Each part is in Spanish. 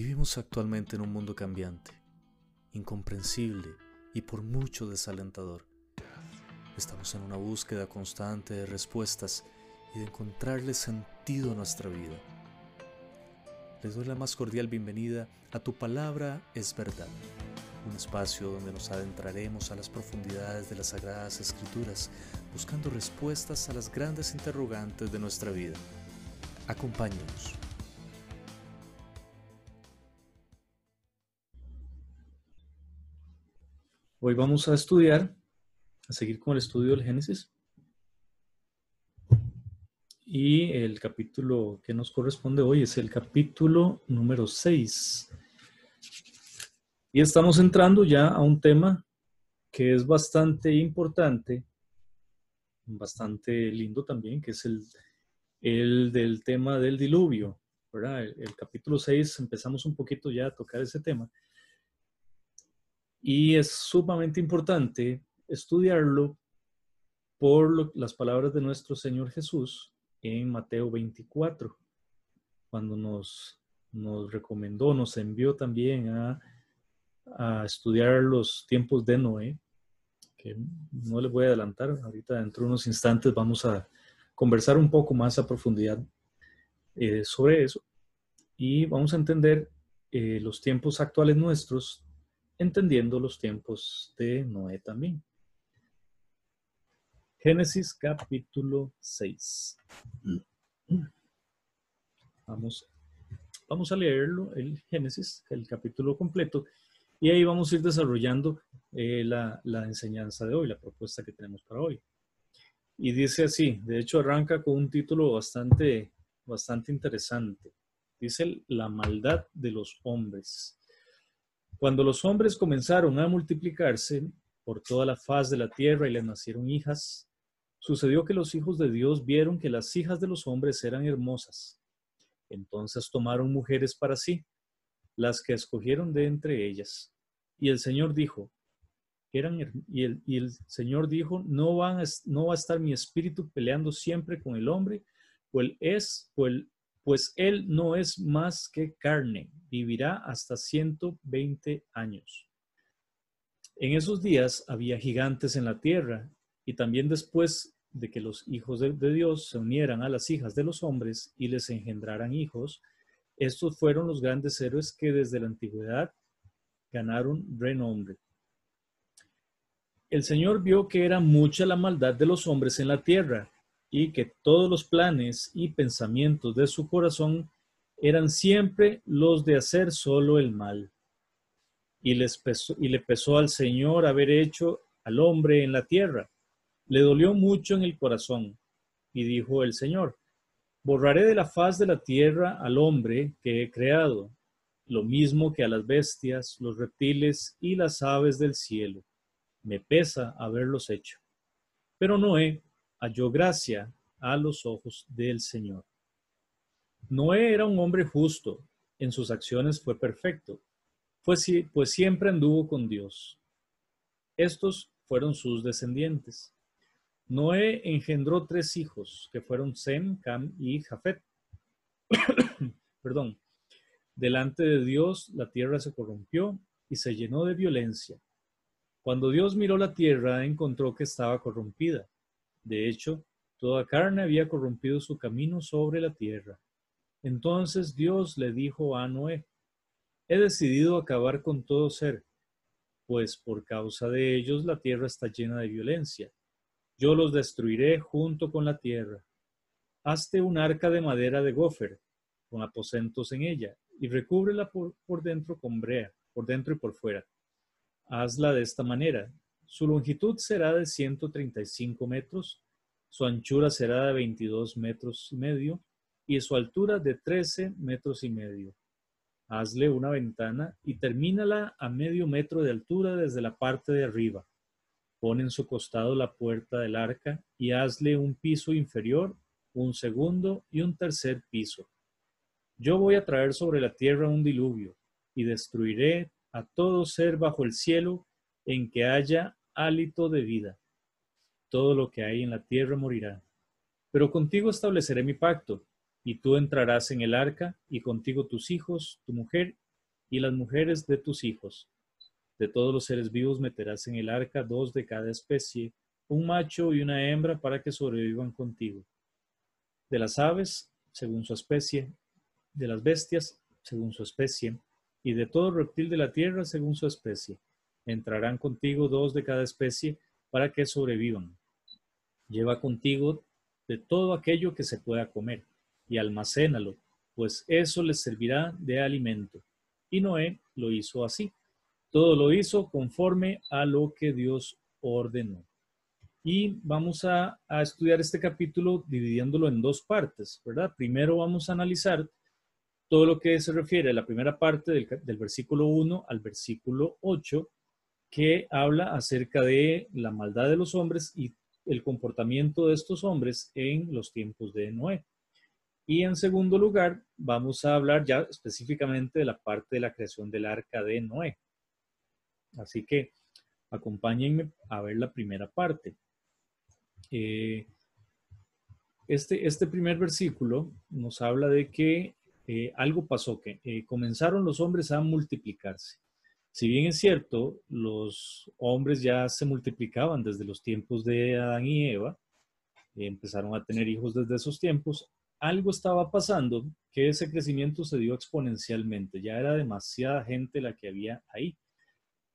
Vivimos actualmente en un mundo cambiante, incomprensible y por mucho desalentador. Estamos en una búsqueda constante de respuestas y de encontrarle sentido a nuestra vida. Les doy la más cordial bienvenida a Tu Palabra es Verdad, un espacio donde nos adentraremos a las profundidades de las Sagradas Escrituras, buscando respuestas a las grandes interrogantes de nuestra vida. Acompáñenos. Hoy vamos a estudiar, a seguir con el estudio del Génesis. Y el capítulo que nos corresponde hoy es el capítulo número 6. Y estamos entrando ya a un tema que es bastante importante, bastante lindo también, que es el, el del tema del diluvio. ¿verdad? El, el capítulo 6 empezamos un poquito ya a tocar ese tema. Y es sumamente importante estudiarlo por las palabras de nuestro Señor Jesús en Mateo 24, cuando nos, nos recomendó, nos envió también a, a estudiar los tiempos de Noé, que no les voy a adelantar, ahorita dentro de unos instantes vamos a conversar un poco más a profundidad eh, sobre eso. Y vamos a entender eh, los tiempos actuales nuestros entendiendo los tiempos de Noé también. Génesis capítulo 6. Vamos, vamos a leerlo, el Génesis, el capítulo completo, y ahí vamos a ir desarrollando eh, la, la enseñanza de hoy, la propuesta que tenemos para hoy. Y dice así, de hecho arranca con un título bastante, bastante interesante. Dice la maldad de los hombres. Cuando los hombres comenzaron a multiplicarse por toda la faz de la tierra y les nacieron hijas, sucedió que los hijos de Dios vieron que las hijas de los hombres eran hermosas. Entonces tomaron mujeres para sí, las que escogieron de entre ellas. Y el Señor dijo, eran, y, el, Señor dijo, no, van no va a estar mi espíritu peleando siempre con el hombre, pues es, pues, pues él no es más que carne, vivirá hasta 120 años. En esos días había gigantes en la tierra, y también después de que los hijos de, de, Dios se unieran a las hijas de los hombres y les engendraran hijos, estos fueron los grandes héroes que desde la antigüedad ganaron renombre. El Señor vio que era mucha la maldad de los hombres en la tierra y que todos los planes y pensamientos de su corazón eran siempre los de hacer solo el mal. Y, les pesó, y le pesó al Señor haber hecho al hombre en la tierra. Le dolió mucho en el corazón. Y dijo el Señor, borraré de la faz de la tierra al hombre que he creado, lo mismo que a las bestias, los reptiles y las aves del cielo. Me pesa haberlos hecho. Pero Noé halló gracia a los ojos del Señor. Noé era un hombre justo, en sus acciones fue perfecto, pues, pues siempre anduvo con Dios. Estos fueron sus descendientes. Noé engendró tres hijos, que fueron Sem, Cam y Jafet. Perdón. Delante de Dios la tierra se corrompió y se llenó de violencia. Cuando Dios miró la tierra, encontró que estaba corrompida de hecho, toda carne había corrompido su camino sobre la tierra. Entonces Dios le dijo a Noé, he decidido acabar con todo ser, pues por causa de ellos la tierra está llena de violencia. Yo los destruiré junto con la tierra. Hazte un arca de madera de gofer, con aposentos en ella, y recúbrela por, por dentro con brea, por dentro y por fuera. Hazla de esta manera. Su longitud será de 135 metros, su anchura será de 22 metros y medio y su altura de 13 metros y medio. Hazle una ventana y termínala a medio metro de altura desde la parte de arriba. Pon en su costado la puerta del arca y hazle un piso inferior, un segundo y un tercer piso. Yo voy a traer sobre la tierra un diluvio y destruiré a todo ser bajo el cielo en que haya hálito de vida. Todo lo que hay en la tierra morirá. Pero contigo estableceré mi pacto, y tú entrarás en el arca, y contigo tus hijos, tu mujer y las mujeres de tus hijos. De todos los seres vivos meterás en el arca dos de cada especie, un macho y una hembra para que sobrevivan contigo. De las aves, según su especie, de las bestias, según su especie, y de todo reptil de la tierra, según su especie. Entrarán contigo dos de cada especie para que sobrevivan. Lleva contigo de todo aquello que se pueda comer y almacénalo, pues eso les servirá de alimento. Y Noé lo hizo así. Todo lo hizo conforme a lo que Dios ordenó. Y vamos a, estudiar este capítulo dividiéndolo en dos partes, ¿verdad? Primero vamos a analizar todo lo que se refiere a la primera parte del, del versículo 1 al versículo 8, que habla acerca de la maldad de los hombres y el comportamiento de estos hombres en los tiempos de Noé. Y en segundo lugar, vamos a hablar ya específicamente de la parte de la creación del arca de Noé. Así que acompáñenme a ver la primera parte. Eh, este, este primer versículo nos habla de que eh, algo pasó, que eh, comenzaron los hombres a multiplicarse. Si bien es cierto, los hombres ya se multiplicaban desde los tiempos de Adán y Eva, empezaron a tener hijos desde esos tiempos, algo estaba pasando que ese crecimiento se dio exponencialmente. Ya era demasiada gente la que había ahí.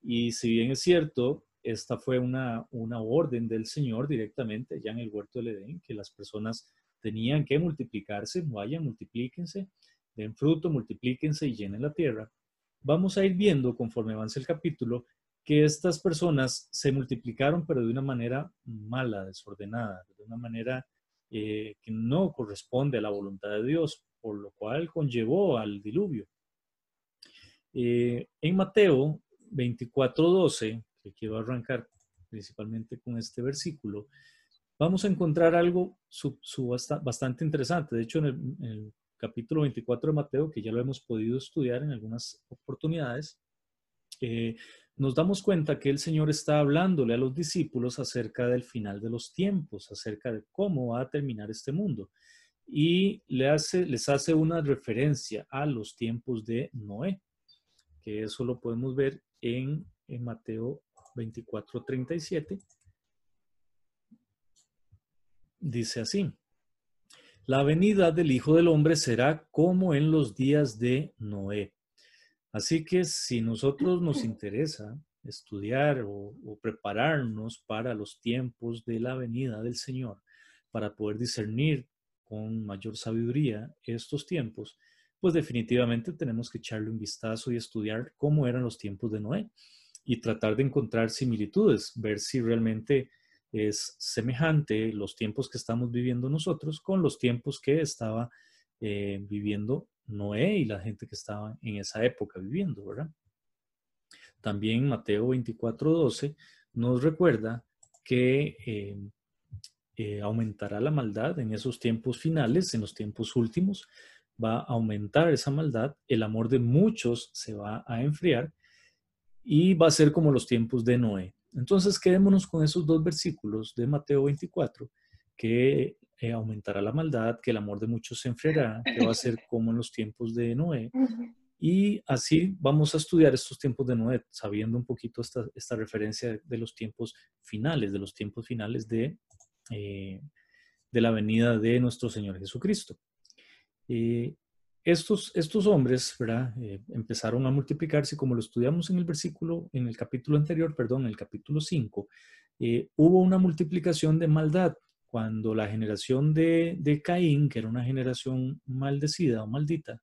Y si bien es cierto, esta fue una, una orden del Señor directamente ya en el huerto del Edén, que las personas tenían que multiplicarse, vayan, multiplíquense, den fruto, multiplíquense y llenen la tierra. Vamos a ir viendo conforme avance el capítulo que estas personas se multiplicaron, pero de una manera mala, desordenada, de una manera eh, que no corresponde a la voluntad de Dios, por lo cual conllevó al diluvio. Eh, en Mateo 24:12, que quiero arrancar principalmente con este versículo, vamos a encontrar algo bastante interesante. De hecho, en el, capítulo 24 de Mateo, que ya lo hemos podido estudiar en algunas oportunidades, eh, nos damos cuenta que el Señor está hablándole a los discípulos acerca del final de los tiempos, acerca de cómo va a terminar este mundo. Y le hace, les hace una referencia a los tiempos de Noé, que eso lo podemos ver en, en Mateo 24, 37. Dice así, la venida del Hijo del Hombre será como en los días de Noé. Así que si nosotros nos interesa estudiar o, prepararnos para los tiempos de la venida del Señor, para poder discernir con mayor sabiduría estos tiempos, pues definitivamente tenemos que echarle un vistazo y estudiar cómo eran los tiempos de Noé y tratar de encontrar similitudes, ver si realmente es semejante los tiempos que estamos viviendo nosotros con los tiempos que estaba eh, viviendo Noé y la gente que estaba en esa época viviendo, ¿verdad? También Mateo 24:12 nos recuerda que eh, eh, aumentará la maldad en esos tiempos finales, en los tiempos últimos, va a aumentar esa maldad, el amor de muchos se va a enfriar y va a ser como los tiempos de Noé. Entonces quedémonos con esos dos versículos de Mateo 24, que eh, aumentará la maldad, que el amor de muchos se enfriará, que va a ser como en los tiempos de Noé. Y así vamos a estudiar estos tiempos de Noé, sabiendo un poquito esta, esta referencia de los tiempos finales, de los tiempos finales de, eh, de la venida de nuestro Señor Jesucristo. Eh, estos, estos hombres ¿verdad? empezaron a multiplicarse, como lo estudiamos en el versículo, en el capítulo anterior, perdón, en el capítulo 5, hubo una multiplicación de maldad cuando la generación de, Caín, que era una generación maldecida o maldita,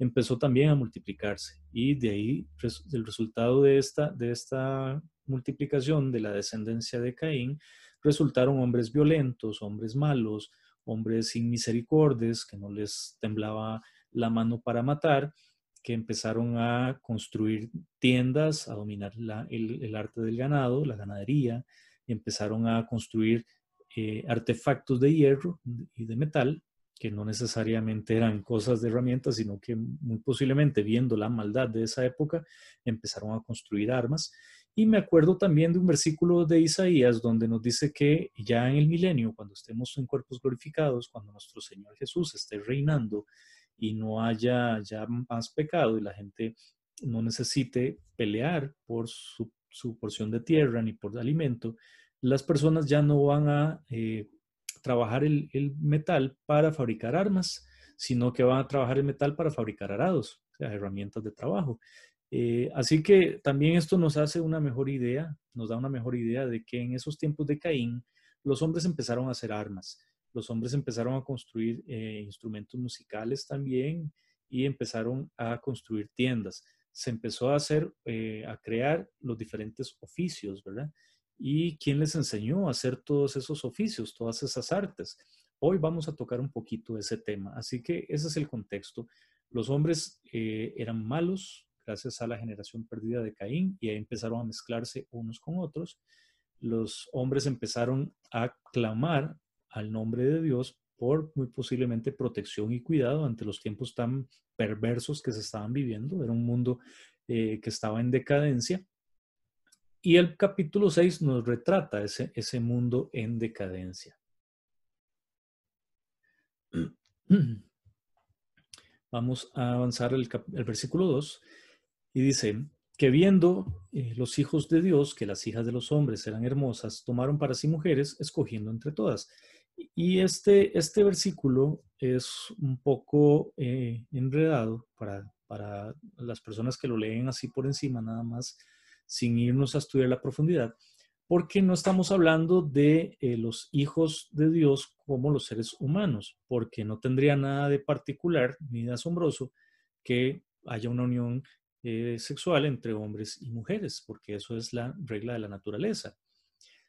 empezó también a multiplicarse. Y de ahí, el resultado de esta, de esta multiplicación de la descendencia de Caín, resultaron hombres violentos, hombres malos, hombres sin misericordias, que no les temblaba la mano para matar, que empezaron a construir tiendas, a dominar el, arte del ganado, la ganadería, empezaron a construir eh, artefactos de hierro y de metal, que no necesariamente eran cosas de herramientas, sino que muy posiblemente viendo la maldad de esa época, empezaron a construir armas. Y me acuerdo también de un versículo de Isaías donde nos dice que ya en el milenio, cuando estemos en cuerpos glorificados, cuando nuestro Señor Jesús esté reinando y no haya ya más pecado y la gente no necesite pelear por su, porción de tierra ni por alimento, las personas ya no van a eh, trabajar el, metal para fabricar armas, sino que van a trabajar el metal para fabricar arados, o sea, herramientas de trabajo. Eh, así que también esto nos hace una mejor idea, nos da una mejor idea de que en esos tiempos de Caín, los hombres empezaron a hacer armas, los hombres empezaron a construir eh, instrumentos musicales también y empezaron a construir tiendas. Se empezó a hacer, eh, a crear los diferentes oficios, ¿verdad? ¿Y quién les enseñó a hacer todos esos oficios, todas esas artes? Hoy vamos a tocar un poquito ese tema. Así que ese es el contexto. Los hombres eran malos, gracias a la generación perdida de Caín, y ahí empezaron a mezclarse unos con otros. Los hombres empezaron a clamar al nombre de Dios por muy posiblemente protección y cuidado ante los tiempos tan perversos que se estaban viviendo. Era un mundo eh, que estaba en decadencia. Y el capítulo 6 nos retrata ese, ese mundo en decadencia. Vamos a avanzar el, versículo 2. Y dice que viendo eh, los hijos de Dios que las hijas de los hombres eran hermosas, tomaron para sí mujeres, escogiendo entre todas. Y este, este versículo es un poco eh, enredado para, para las personas que lo leen así por encima, nada más, sin irnos a estudiar la profundidad, porque no estamos hablando de eh, los hijos de Dios como los seres humanos, porque no tendría nada de particular ni de asombroso que haya una unión eh, sexual entre hombres y mujeres, porque eso es la regla de la naturaleza.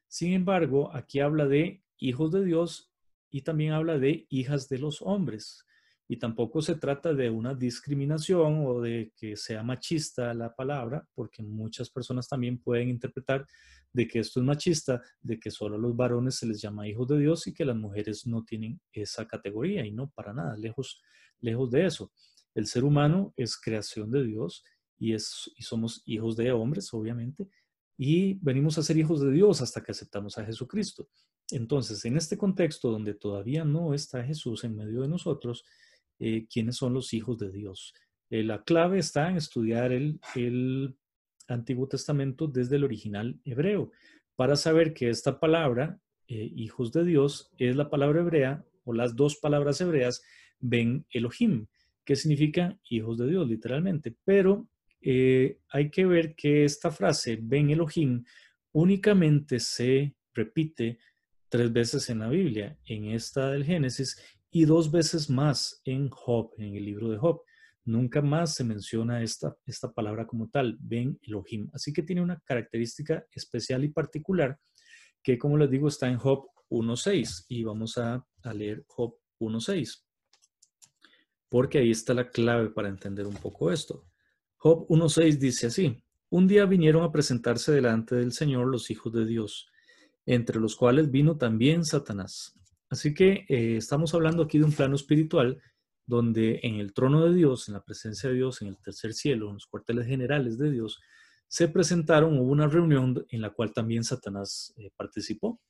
Sin embargo, aquí habla de hijos de Dios y también habla de hijas de los hombres. Y tampoco se trata de una discriminación o de que sea machista la palabra, porque muchas personas también pueden interpretar de que esto es machista, de que solo a los varones se les llama hijos de Dios y que las mujeres no tienen esa categoría y no para nada, lejos, lejos de eso. El ser humano es creación de Dios y, es, y somos hijos de hombres, obviamente, y venimos a ser hijos de Dios hasta que aceptamos a Jesucristo. Entonces, en este contexto donde todavía no está Jesús en medio de nosotros, eh, ¿quiénes son los hijos de Dios? Eh, la clave está en estudiar el, Antiguo Testamento desde el original hebreo, para saber que esta palabra, eh, hijos de Dios, es la palabra hebrea o las dos palabras hebreas, Ben Elohim, que significa hijos de Dios, literalmente. Pero eh, hay que ver que esta frase, Ben Elohim, únicamente se repite tres veces en la Biblia, en esta del Génesis, y dos veces más en Job, en el libro de Job. Nunca más se menciona esta, esta palabra como tal, Ben Elohim. Así que tiene una característica especial y particular que, como les digo, está en Job 1.6. Y vamos a, leer Job 1.6, porque ahí está la clave para entender un poco esto. Job 1.6 dice así, un día vinieron a presentarse delante del Señor los hijos de Dios, entre los cuales vino también Satanás. Así que eh, estamos hablando aquí de un plano espiritual donde en el trono de Dios, en la presencia de Dios, en el tercer cielo, en los cuarteles generales de Dios, se presentaron, hubo una reunión en la cual también Satanás eh, participó.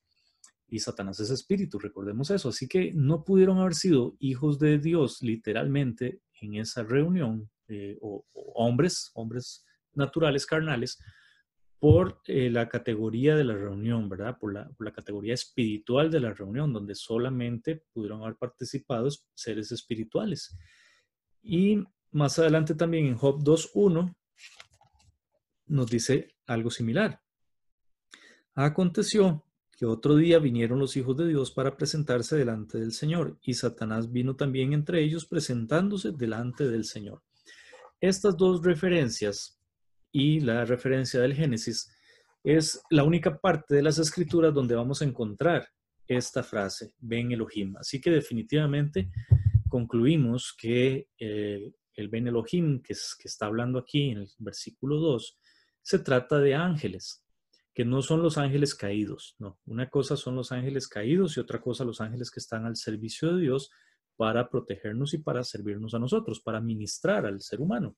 Y Satanás es espíritu, recordemos eso. Así que no pudieron haber sido hijos de Dios literalmente en esa reunión eh, o, hombres, hombres naturales, carnales, por eh, la categoría de la reunión, ¿verdad? Por la, por la, categoría espiritual de la reunión, donde solamente pudieron haber participado seres espirituales. Y más adelante también en Job 2.1 nos dice algo similar. Aconteció que otro día vinieron los hijos de Dios para presentarse delante del Señor, y Satanás vino también entre ellos presentándose delante del Señor. Estas dos referencias y la referencia del Génesis es la única parte de las escrituras donde vamos a encontrar esta frase, Ben Elohim. Así que definitivamente concluimos que eh, el Ben Elohim que, está hablando aquí en el versículo 2 se trata de ángeles, que no son los ángeles caídos, no. Una cosa son los ángeles caídos y otra cosa los ángeles que están al servicio de Dios para protegernos y para servirnos a nosotros, para ministrar al ser humano.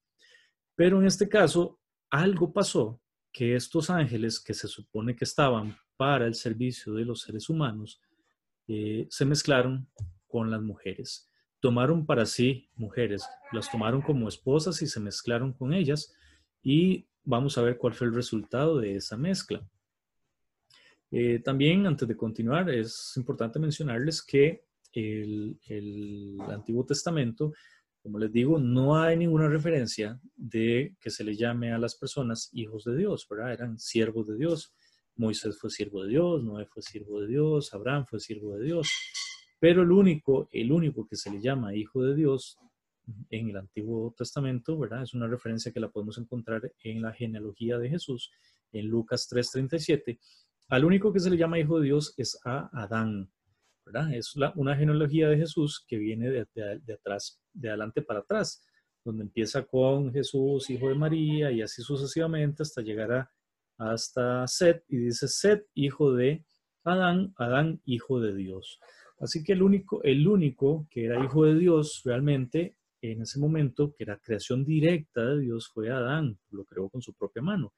Pero en este caso, algo pasó que estos ángeles que se supone que estaban para el servicio de los seres humanos, eh, se mezclaron con las mujeres. Tomaron para sí mujeres, las tomaron como esposas y se mezclaron con ellas y vamos a ver cuál fue el resultado de esa mezcla. Eh, también, antes de continuar, es importante mencionarles que el, Antiguo Testamento, como les digo, no hay ninguna referencia de que se le llame a las personas hijos de Dios, ¿verdad? Eran siervos de Dios. Moisés fue siervo de Dios, Noé fue siervo de Dios, Abraham fue siervo de Dios. Pero el único, el único que se le llama hijo de Dios en el Antiguo Testamento, ¿verdad? Es una referencia que la podemos encontrar en la genealogía de Jesús, en Lucas 3:37. Al único que se le llama hijo de Dios es a Adán, Es una genealogía de Jesús que viene de, de, atrás, de adelante para atrás, donde empieza con Jesús, hijo de María, y así sucesivamente hasta llegar a, hasta Set, y dice Set, hijo de Adán, Adán, hijo de Dios. Así que el único, el único que era hijo de Dios realmente en ese momento, que era creación directa de Dios, fue Adán, lo creó con su propia mano.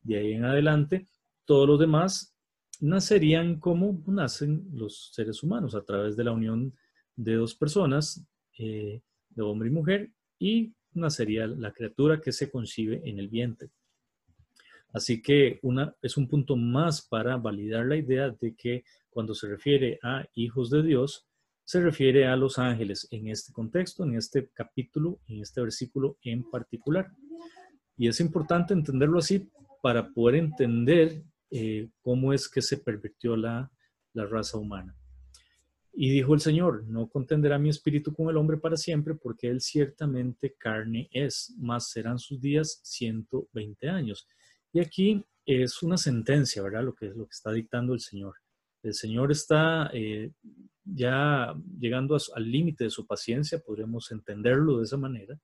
De ahí en adelante, todos los demás nacerían como nacen los seres humanos, a través de la unión de dos personas, eh, de hombre y mujer, y nacería la criatura que se concibe en el vientre. Así que una, es un punto más para validar la idea de que cuando se refiere a hijos de Dios, se refiere a los ángeles en este contexto, en este capítulo, en este versículo en particular. Y es importante entenderlo así para poder entender eh, cómo es que se pervirtió la, la raza humana. Y dijo el Señor, no contenderá mi espíritu con el hombre para siempre, porque él ciertamente carne es, más serán sus días 120 años. Y aquí es una sentencia, ¿verdad? Lo que lo que está dictando el Señor. El Señor está eh, ya llegando al límite de su paciencia, podríamos entenderlo de esa manera.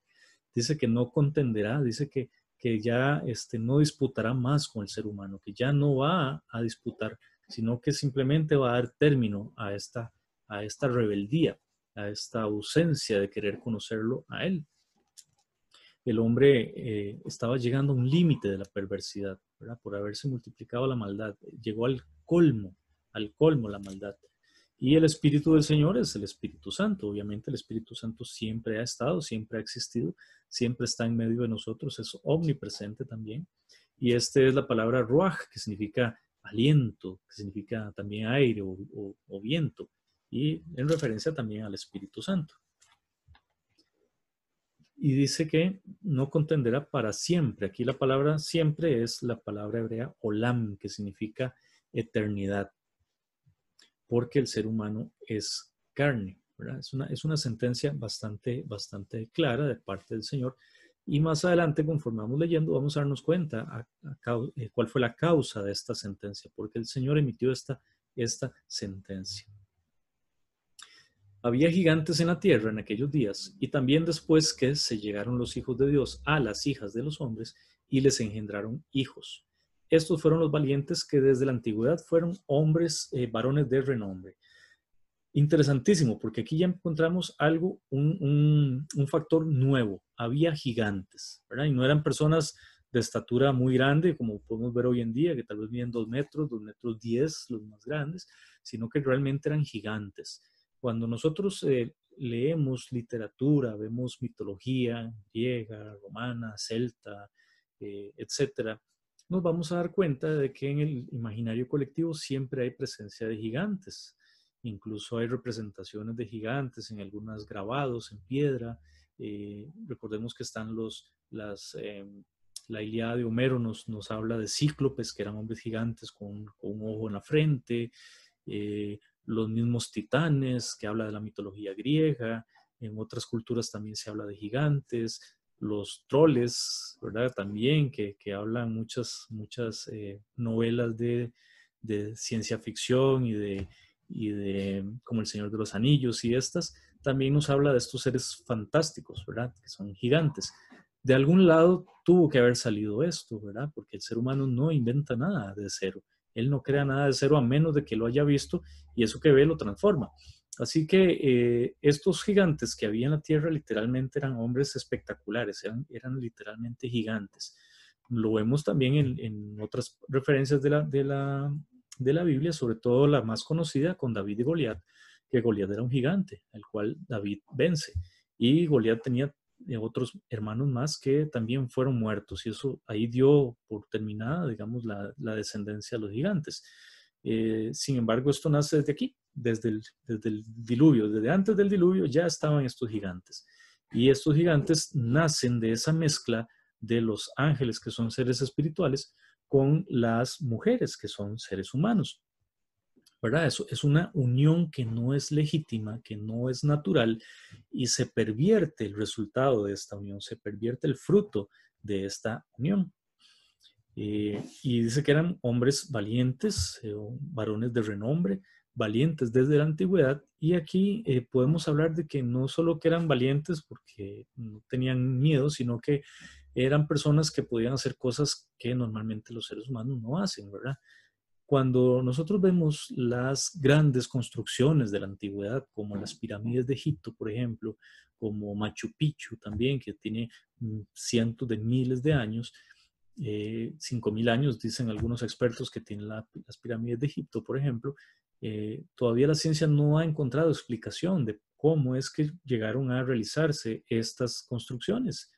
Dice que no contenderá, dice que, que ya este, no disputará más con el ser humano, que ya no va a disputar, sino que simplemente va a dar término a esta, a esta rebeldía, a esta ausencia de querer conocerlo a él. El hombre eh, estaba llegando a un límite de la perversidad, ¿verdad? por haberse multiplicado la maldad. Llegó al colmo, al colmo la maldad. Y el Espíritu del Señor es el Espíritu Santo. Obviamente el Espíritu Santo siempre ha estado, siempre ha existido, siempre está en medio de nosotros, es omnipresente también. Y esta es la palabra ruach, que significa aliento, que significa también aire o, o viento, y en referencia también al Espíritu Santo. Y dice que no contenderá para siempre. Aquí la palabra siempre es la palabra hebrea olam, que significa eternidad porque el ser humano es carne. Es, una, es una sentencia bastante, bastante clara de parte del Señor. Y más adelante, conforme vamos leyendo, vamos a darnos cuenta eh, cuál fue la causa de esta sentencia, porque el Señor emitió esta, esta sentencia. Había gigantes en la tierra en aquellos días, y también después que se llegaron los hijos de Dios a las hijas de los hombres y les engendraron hijos. Estos fueron los valientes que desde la antigüedad fueron hombres, eh, varones de renombre. Interesantísimo, porque aquí ya encontramos algo, un, factor nuevo. Había gigantes, ¿verdad? Y no eran personas de estatura muy grande, como podemos ver hoy en día, que tal vez miden dos metros, dos metros diez, los más grandes, sino que realmente eran gigantes. Cuando nosotros eh, leemos literatura, vemos mitología griega, romana, celta, eh, etcétera, nos vamos a dar cuenta de que en el imaginario colectivo siempre hay presencia de gigantes. Incluso hay representaciones de gigantes en algunos grabados en piedra. Eh, recordemos que están los, las, em, la Ilíada de Homero nos, nos habla de cíclopes, que eran hombres gigantes con, un ojo en la frente. Eh, los mismos titanes, que habla de la mitología griega. En otras culturas también se habla de gigantes los troles, ¿verdad? También, que, hablan muchas, muchas eh, novelas de, ciencia ficción y de, y de, como El Señor de los Anillos y estas, también nos habla de estos seres fantásticos, ¿verdad? Que son gigantes. De algún lado tuvo que haber salido esto, ¿verdad? Porque el ser humano no inventa nada de cero. Él no crea nada de cero a menos de que lo haya visto y eso que ve lo transforma. Así que eh, estos gigantes que había en la tierra literalmente eran hombres espectaculares, eran, literalmente gigantes. Lo vemos también en, otras referencias de la, de, la, de la, Biblia, sobre todo la más conocida con David y Goliat, que Goliat era un gigante, el cual David vence. Y Goliat tenía eh, otros hermanos más que también fueron muertos y eso ahí dio por terminada, digamos, la, descendencia de los gigantes. Eh, sin embargo, esto nace desde aquí, desde el diluvio, desde antes del diluvio ya estaban estos gigantes. Y estos gigantes nacen de esa mezcla de los ángeles, que son seres espirituales, con las mujeres, que son seres humanos. ¿verdad? Eso es una unión que no es legítima, que no es natural y se pervierte el resultado de esta unión, se pervierte el fruto de esta unión. Eh, y dice que eran hombres valientes, eh, varones de renombre, valientes desde la antigüedad. Y aquí eh, podemos hablar de que no solo que eran valientes porque no tenían miedo, sino que eran personas que podían hacer cosas que normalmente los seres humanos no hacen, ¿verdad? Cuando nosotros vemos las grandes construcciones de la antigüedad, como las pirámides de Egipto, por ejemplo, como Machu Picchu también, que tiene mm, cientos de miles de años, eh, cinco mil años, dicen algunos expertos que tienen las pirámides de Egipto, por ejemplo, eh, todavía la ciencia no ha encontrado explicación de cómo es que llegaron a realizarse estas construcciones.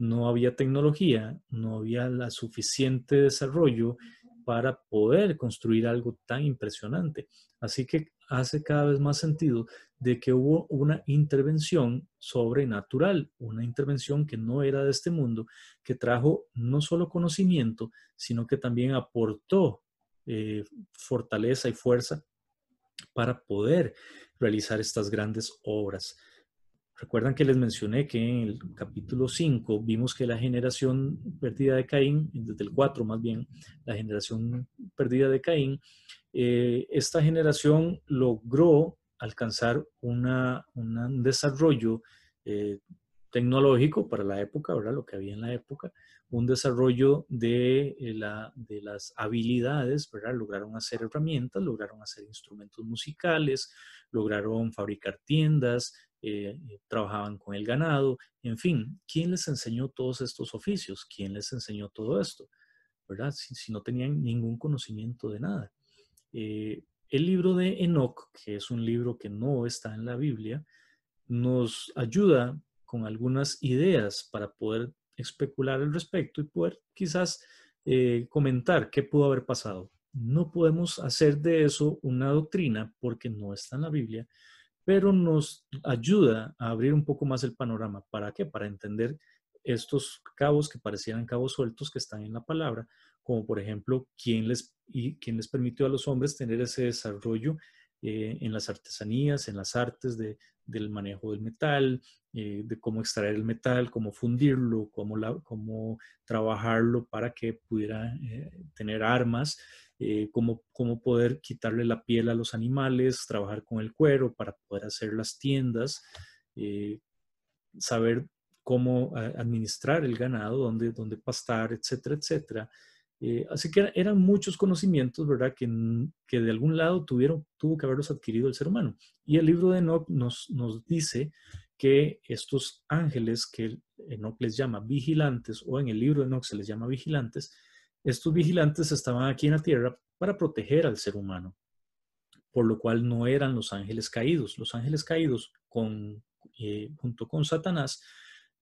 No había tecnología, no había la suficiente desarrollo para poder construir algo tan impresionante. Así que hace cada vez más sentido de que hubo una intervención sobrenatural, una intervención que no era de este mundo, que trajo no solo conocimiento, sino que también aportó eh, fortaleza y fuerza para poder realizar estas grandes obras. Recuerdan que les mencioné que en el capítulo 5 vimos que la generación perdida de Caín, desde el 4 más bien, la generación perdida de Caín, eh, esta generación logró alcanzar un desarrollo eh, tecnológico para la época, ¿verdad? Lo que había en la época, un desarrollo de, eh, de las habilidades, ¿verdad? Lograron hacer herramientas, lograron hacer instrumentos musicales, lograron fabricar tiendas, eh, eh, trabajaban con el ganado, en fin, ¿quién les enseñó todos estos oficios? ¿Quién les enseñó todo esto? ¿Verdad? Si, no tenían ningún conocimiento de nada. Eh, el libro de Enoch, que es un libro que no está en la Biblia, nos ayuda con algunas ideas para poder especular al respecto y poder quizás comentar qué pudo haber pasado. No podemos hacer de eso una doctrina porque no está en la Biblia, pero nos ayuda a abrir un poco más el panorama. ¿Para qué? Para entender estos cabos que parecieran cabos sueltos que están en la palabra, como por ejemplo, quién les, y, quién les permitió a los hombres tener ese desarrollo eh, en las artesanías, en las artes de, del manejo del metal, eh, de cómo extraer el metal, cómo fundirlo, cómo, cómo trabajarlo para que pudiera eh, tener armas eh, cómo, poder quitarle la piel a los animales, trabajar con el cuero para poder hacer las tiendas, eh, saber cómo administrar el ganado, dónde, dónde pastar, etcétera, etcétera. Eh, así que eran muchos conocimientos, ¿verdad?, que, que, de algún lado tuvieron, tuvo que haberlos adquirido el ser humano. Y el libro de Enoch nos, nos dice que estos ángeles que Enoch les llama vigilantes, o en el libro de Enoch se les llama vigilantes, estos vigilantes estaban aquí en la tierra para proteger al ser humano, por lo cual no eran los ángeles caídos. Los ángeles caídos con, eh, junto con Satanás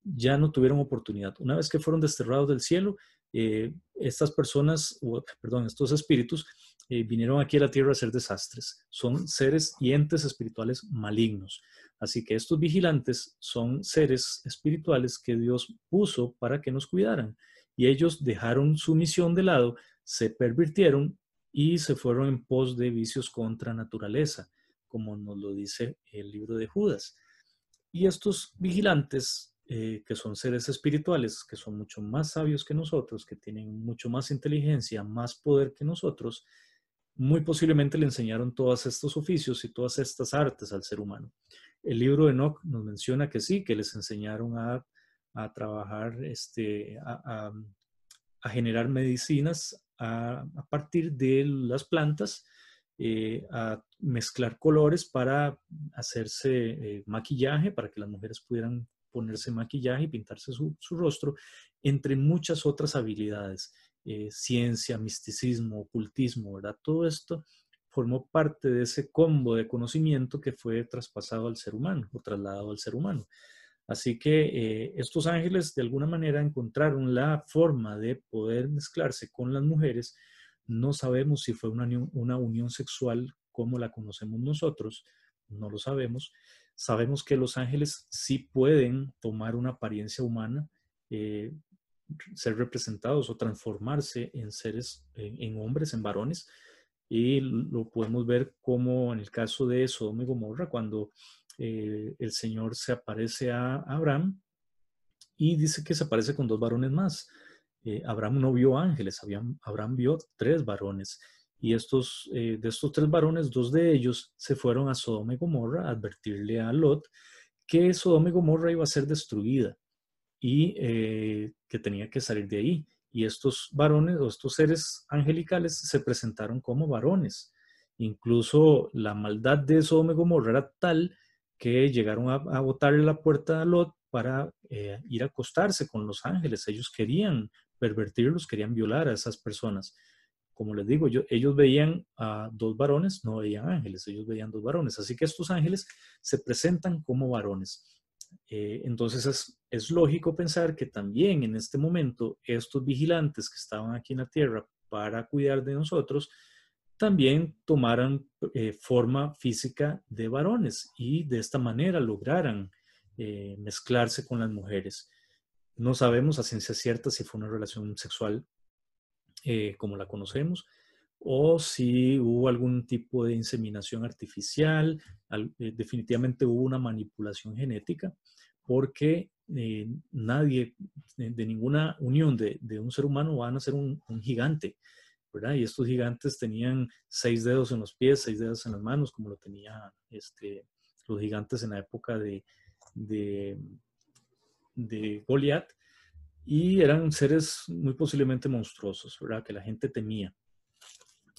ya no tuvieron oportunidad. Una vez que fueron desterrados del cielo, eh, estas personas, perdón, estos espíritus eh, vinieron aquí a la tierra a hacer desastres. Son seres y entes espirituales malignos. Así que estos vigilantes son seres espirituales que Dios puso para que nos cuidaran y ellos dejaron su misión de lado, se pervirtieron y se fueron en pos de vicios contra naturaleza, como nos lo dice el libro de Judas. Y estos vigilantes, eh, que son seres espirituales, que son mucho más sabios que nosotros, que tienen mucho más inteligencia, más poder que nosotros, muy posiblemente le enseñaron todos estos oficios y todas estas artes al ser humano. El libro de Enoch nos menciona que sí, que les enseñaron a a trabajar, este, a, generar medicinas a, partir de las plantas, eh, a mezclar colores para hacerse eh, maquillaje, para que las mujeres pudieran ponerse maquillaje y pintarse su, rostro, entre muchas otras habilidades, eh, ciencia, misticismo, ocultismo, ¿verdad? Todo esto formó parte de ese combo de conocimiento que fue traspasado al ser humano o trasladado al ser humano. Así que eh, estos ángeles de alguna manera encontraron la forma de poder mezclarse con las mujeres. No sabemos si fue una unión, sexual como la conocemos nosotros, no lo sabemos. Sabemos que los ángeles sí pueden tomar una apariencia humana, eh, ser representados o transformarse en seres, en, hombres, en varones. Y lo podemos ver como en el caso de Sodoma y Gomorra, cuando eh, el Señor se aparece a Abraham y dice que se aparece con dos varones más. Eh, Abraham no vio ángeles, Abraham vio tres varones. Y estos, eh, de estos tres varones, dos de ellos se fueron a Sodoma y Gomorra a advertirle a Lot que Sodoma y Gomorra iba a ser destruida y que tenía que salir de ahí. Y estos varones o estos seres angelicales se presentaron como varones. Incluso la maldad de Sodoma y Gomorra era tal que llegaron a, botarle la puerta a Lot para eh, ir a acostarse con los ángeles. Ellos querían pervertirlos, querían violar a esas personas. Como les digo, ellos veían a dos varones, no veían ángeles, ellos veían dos varones. Así que estos ángeles se presentan como varones. Eh, entonces es, es lógico pensar que también en este momento estos vigilantes que estaban aquí en la tierra para cuidar de nosotros, también tomaran eh, forma física de varones y de esta manera lograran eh, mezclarse con las mujeres. No sabemos a ciencia cierta si fue una relación sexual eh, como la conocemos o si hubo algún tipo de inseminación artificial. definitivamente hubo una manipulación genética porque nadie de, ninguna unión de, un ser humano va a nacer un gigante y estos gigantes tenían seis dedos en los pies, seis dedos en las manos, como lo tenían este, los gigantes en la época de, de, Goliat, y eran seres muy posiblemente monstruosos, ¿verdad? Que la gente temía.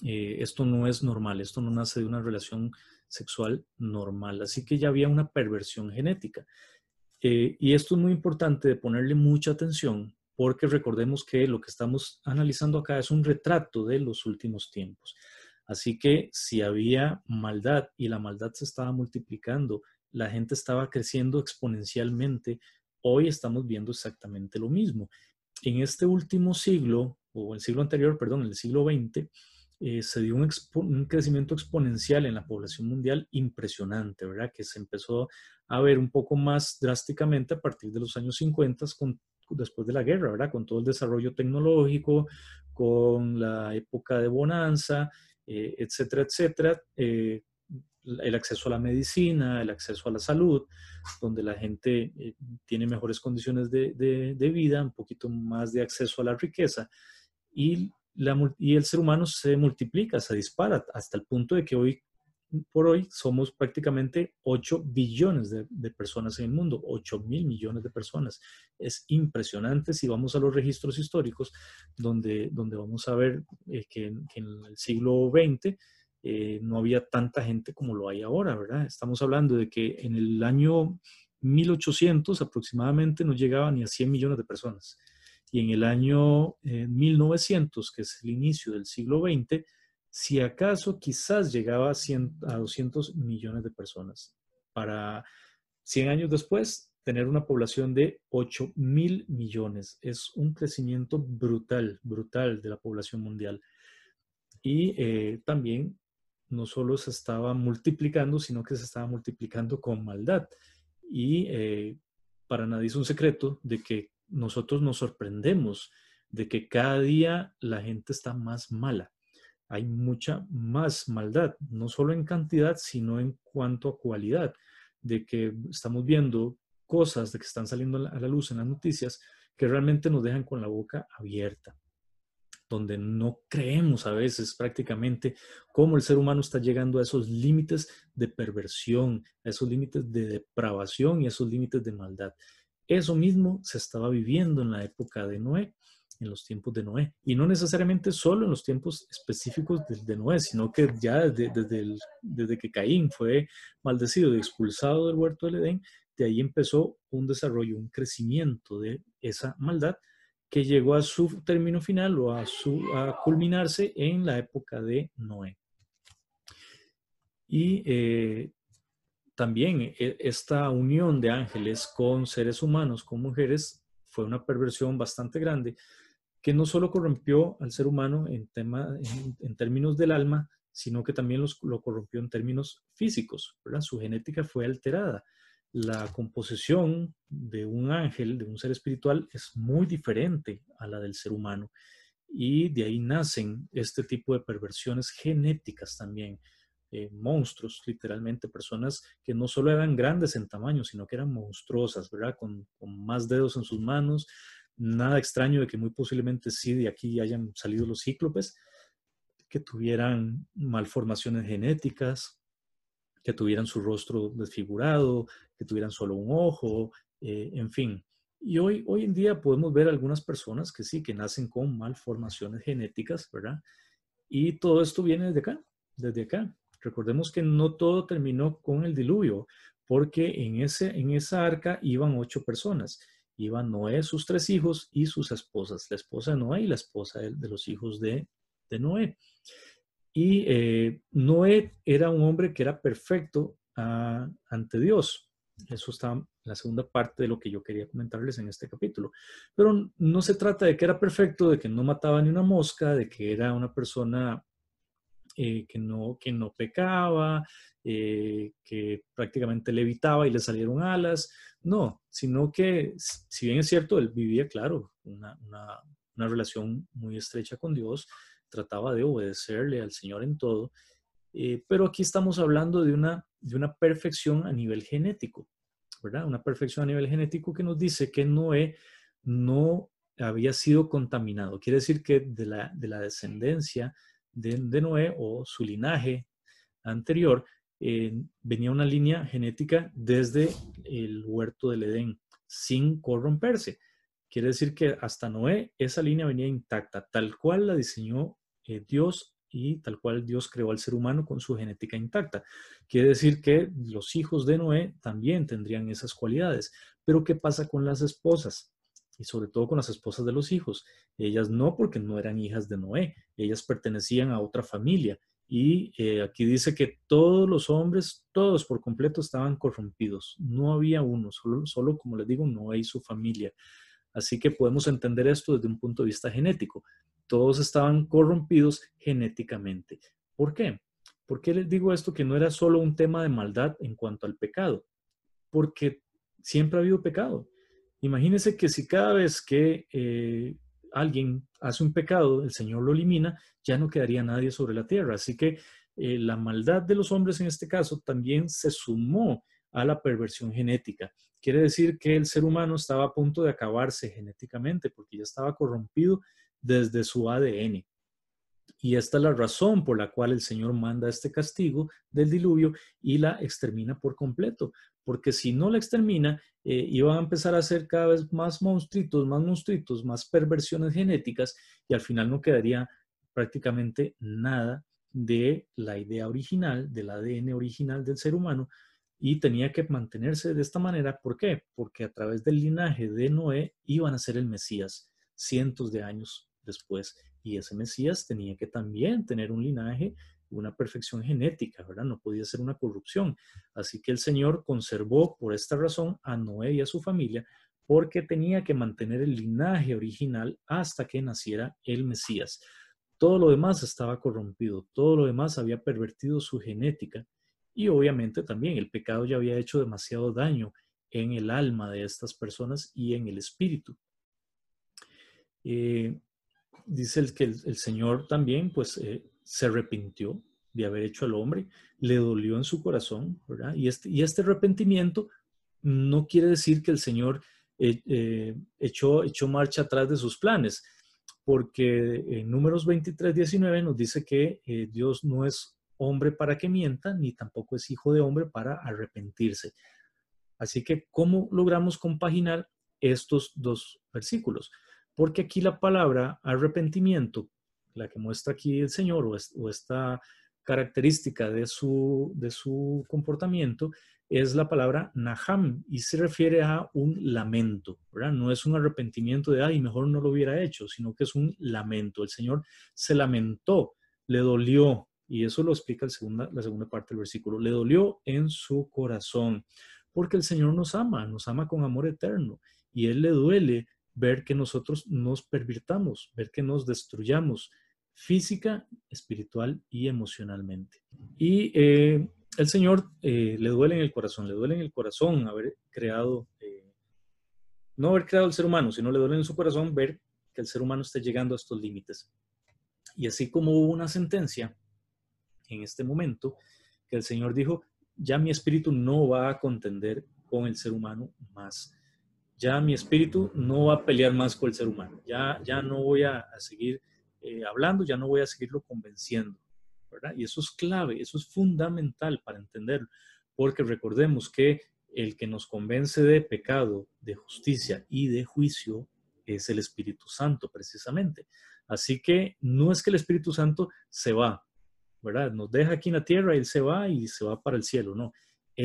Eh, esto no es normal, esto no nace de una relación sexual normal, así que ya había una perversión genética. Eh, y esto es muy importante de ponerle mucha atención porque recordemos que lo que estamos analizando acá es un retrato de los últimos tiempos. Así que si había maldad y la maldad se estaba multiplicando, la gente estaba creciendo exponencialmente, hoy estamos viendo exactamente lo mismo. En este último siglo, o el siglo anterior, perdón, el siglo XX, eh, se dio un, un, crecimiento exponencial en la población mundial impresionante, ¿verdad? Que se empezó a ver un poco más drásticamente a partir de los años 50 con después de la guerra, ¿verdad? Con todo el desarrollo tecnológico, con la época de bonanza, eh, etcétera, etcétera. Eh, el acceso a la medicina, el acceso a la salud, donde la gente eh, tiene mejores condiciones de, de, vida, un poquito más de acceso a la riqueza y, la, y el ser humano se multiplica, se dispara hasta el punto de que hoy por hoy somos prácticamente 8 billones de, personas en el mundo, 8 mil millones de personas. Es impresionante si vamos a los registros históricos, donde, donde vamos a ver eh, que, en el siglo XX eh, no había tanta gente como lo hay ahora, ¿verdad? Estamos hablando de que en el año 1800 aproximadamente no llegaba ni a 100 millones de personas. Y en el año 1900, eh, que es el inicio del siglo XX, si acaso quizás llegaba a, 200 millones de personas. Para 100 años después, tener una población de 8 mil millones. Es un crecimiento brutal, brutal de la población mundial. Y eh, también no solo se estaba multiplicando, sino que se estaba multiplicando con maldad. Y eh, para nadie es un secreto de que nosotros nos sorprendemos de que cada día la gente está más mala hay mucha más maldad, no solo en cantidad, sino en cuanto a cualidad, de que estamos viendo cosas de que están saliendo a la luz en las noticias que realmente nos dejan con la boca abierta, donde no creemos a veces prácticamente cómo el ser humano está llegando a esos límites de perversión, a esos límites de depravación y a esos límites de maldad. Eso mismo se estaba viviendo en la época de Noé en los tiempos de Noé. Y no necesariamente solo en los tiempos específicos de, Noé, sino que ya desde, desde, que Caín fue maldecido y expulsado del huerto del Edén, de ahí empezó un desarrollo, un crecimiento de esa maldad que llegó a su término final o a, su, a culminarse en la época de Noé. Y eh, también e, esta unión de ángeles con seres humanos, con mujeres, fue una perversión bastante grande que no solo corrompió al ser humano en, tema, en, términos del alma, sino que también lo corrompió en términos físicos. ¿verdad? Su genética fue alterada. La composición de un ángel, de un ser espiritual, es muy diferente a la del ser humano. Y de ahí nacen este tipo de perversiones genéticas también. Eh, monstruos, literalmente, personas que no solo eran grandes en tamaño, sino que eran monstruosas, ¿verdad? Con, más dedos en sus manos. Nada extraño de que muy posiblemente sí de aquí hayan salido los cíclopes, que tuvieran malformaciones genéticas, que tuvieran su rostro desfigurado, que tuvieran solo un ojo, eh, en fin. Y hoy, hoy en día podemos ver algunas personas que sí, que nacen con malformaciones genéticas, ¿verdad? Y todo esto viene desde acá, desde acá. Recordemos que no todo terminó con el diluvio, porque en, ese, en esa arca iban ocho personas. Iban Noé, sus tres hijos y sus esposas, la esposa de Noé y la esposa de, los hijos de, Noé. Y eh, Noé era un hombre que era perfecto ah, ante Dios. Eso está en la segunda parte de lo que yo quería comentarles en este capítulo. Pero no se trata de que era perfecto, de que no mataba ni una mosca, de que era una persona eh, que, no, que no pecaba, eh, que prácticamente le evitaba y le salieron alas. No, sino que, si bien es cierto, él vivía, claro, una, una, relación muy estrecha con Dios, trataba de obedecerle al Señor en todo, eh, pero aquí estamos hablando de una, de una perfección a nivel genético, ¿verdad? Una perfección a nivel genético que nos dice que Noé no había sido contaminado. Quiere decir que de la, de la descendencia de, Noé o su linaje anterior, eh, venía una línea genética desde el huerto del Edén, sin corromperse. Quiere decir que hasta Noé esa línea venía intacta, tal cual la diseñó eh, Dios y tal cual Dios creó al ser humano con su genética intacta. Quiere decir que los hijos de Noé también tendrían esas cualidades. Pero ¿qué pasa con las esposas? Y sobre todo con las esposas de los hijos. Ellas no porque no eran hijas de Noé, ellas pertenecían a otra familia. Y eh, aquí dice que todos los hombres, todos por completo estaban corrompidos. No había uno, solo, solo como les digo, Noé y su familia. Así que podemos entender esto desde un punto de vista genético. Todos estaban corrompidos genéticamente. ¿Por qué? ¿Por qué les digo esto que no era solo un tema de maldad en cuanto al pecado? Porque siempre ha habido pecado. Imagínense que si cada vez que eh, alguien hace un pecado, el Señor lo elimina, ya no quedaría nadie sobre la tierra. Así que eh, la maldad de los hombres en este caso también se sumó a la perversión genética. Quiere decir que el ser humano estaba a punto de acabarse genéticamente porque ya estaba corrompido desde su ADN. Y esta es la razón por la cual el Señor manda este castigo del diluvio y la extermina por completo. Porque si no la extermina, eh, iban a empezar a hacer cada vez más monstruitos, más monstruitos, más perversiones genéticas y al final no quedaría prácticamente nada de la idea original, del ADN original del ser humano y tenía que mantenerse de esta manera. ¿Por qué? Porque a través del linaje de Noé iban a ser el Mesías cientos de años después y ese Mesías tenía que también tener un linaje una perfección genética, ¿verdad? No podía ser una corrupción. Así que el Señor conservó por esta razón a Noé y a su familia porque tenía que mantener el linaje original hasta que naciera el Mesías. Todo lo demás estaba corrompido, todo lo demás había pervertido su genética y obviamente también el pecado ya había hecho demasiado daño en el alma de estas personas y en el espíritu. Eh, dice el que el, Señor también pues eh, se arrepintió de haber hecho al hombre, le dolió en su corazón, ¿verdad? Y este, y este arrepentimiento no quiere decir que el Señor eh, eh, echó, marcha atrás de sus planes, porque en números 23, 19 nos dice que eh, Dios no es hombre para que mienta, ni tampoco es hijo de hombre para arrepentirse. Así que, ¿cómo logramos compaginar estos dos versículos? Porque aquí la palabra arrepentimiento la que muestra aquí el Señor o, esta característica de su, de su comportamiento es la palabra naham y se refiere a un lamento, ¿verdad? No es un arrepentimiento de, ay, mejor no lo hubiera hecho, sino que es un lamento. El Señor se lamentó, le dolió, Y eso lo explica la segunda, la segunda parte del versículo. Le dolió en su corazón, porque el Señor nos ama, nos ama con amor eterno. Y Él le duele ver que nosotros nos pervirtamos, ver que nos destruyamos física, espiritual y emocionalmente. Y eh, el Señor eh, le duele en el corazón, le duele en el corazón haber creado, eh, no haber creado al ser humano, sino le duele en su corazón ver que el ser humano está llegando a estos límites. Y así como hubo una sentencia en este momento, que el Señor dijo, ya mi espíritu no va a contender con el ser humano más. Ya mi espíritu no va a pelear más con el ser humano. Ya, ya no voy a, seguir eh, hablando, ya no voy a seguirlo convenciendo. ¿verdad? Y eso es clave, eso es fundamental para entenderlo. Porque recordemos que el que nos convence de pecado, de justicia y de juicio es el Espíritu Santo, precisamente. Así que no es que el Espíritu Santo se va, ¿verdad? Nos deja aquí en la tierra, Él se va y se va para el cielo, no.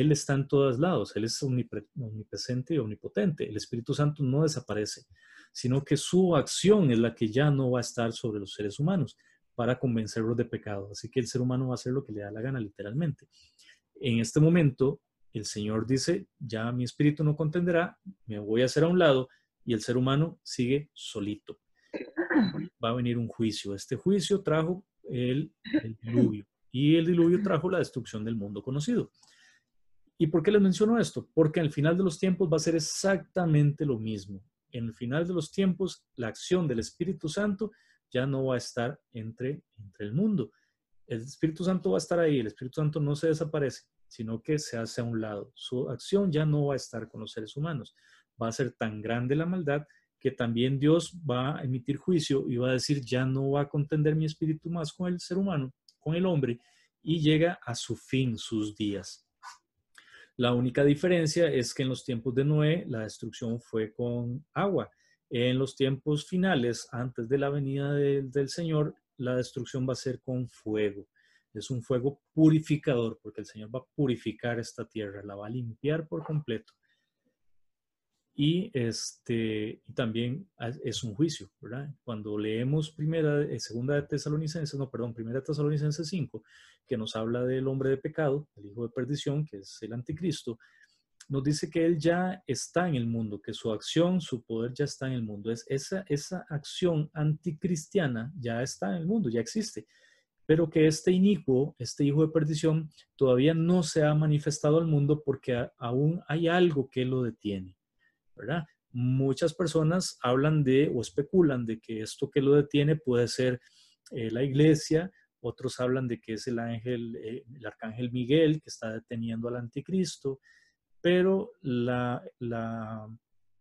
Él está en todos lados, Él es omnipresente y omnipotente. El Espíritu Santo no desaparece, sino que su acción es la que ya no va a estar sobre los seres humanos para convencerlos de pecado. Así que el ser humano va a hacer lo que le da la gana, literalmente. En este momento, el Señor dice, ya mi espíritu no contenderá, me voy a hacer a un lado y el ser humano sigue solito. Va a venir un juicio. Este juicio trajo el, diluvio y el diluvio trajo la destrucción del mundo conocido. ¿Y por qué les menciono esto? Porque al final de los tiempos va a ser exactamente lo mismo. En el final de los tiempos, la acción del Espíritu Santo ya no va a estar entre, entre el mundo. El Espíritu Santo va a estar ahí, el Espíritu Santo no se desaparece, sino que se hace a un lado. Su acción ya no va a estar con los seres humanos va a ser tan grande la maldad que también Dios va a emitir juicio y va a decir, ya no va a contender mi espíritu más con el ser humano, con el hombre, y llega a su fin sus días. La única diferencia es que en los tiempos de Noé la destrucción fue con agua. En los tiempos finales, antes de la venida del Señor, la destrucción va a ser con fuego. Es un fuego purificador, porque el Señor va a purificar esta tierra, la va a limpiar por completo y este también es un juicio, ¿verdad? Cuando leemos primera, eh, segunda de Tesalonicenses, no, perdón, primera de Tesalonicenses 5, que nos habla del hombre de pecado, el hijo de perdición, que es el anticristo, nos dice que él ya está en el mundo, que su acción, su poder ya está en el mundo. Es esa, esa acción anticristiana ya está en el mundo, ya existe, pero que este inicuo, este hijo de perdición, todavía no se ha manifestado al mundo porque aún hay algo que lo detiene. Muchas personas hablan de o especulan de que esto que lo detiene puede ser eh, la iglesia, otros hablan de que es el ángel, eh, el arcángel Miguel que está deteniendo al anticristo, pero la